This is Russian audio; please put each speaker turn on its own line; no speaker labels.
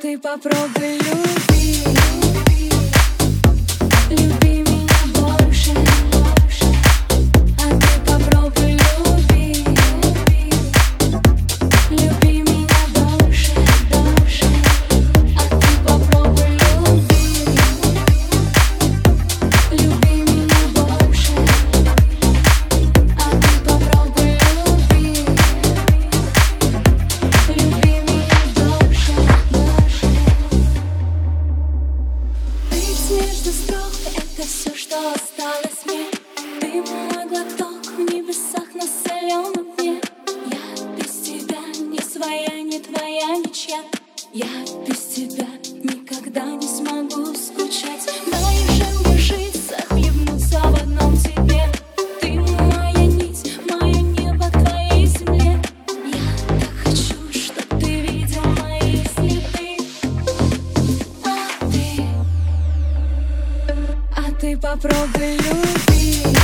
ты попробуй любить Каждый строк — это все, что осталось мне. Ты мой глоток в небесах на соленом дне. Я без тебя не своя, не твоя, ничья. Я без тебя никогда не смогу попробуй люби, люби, люби.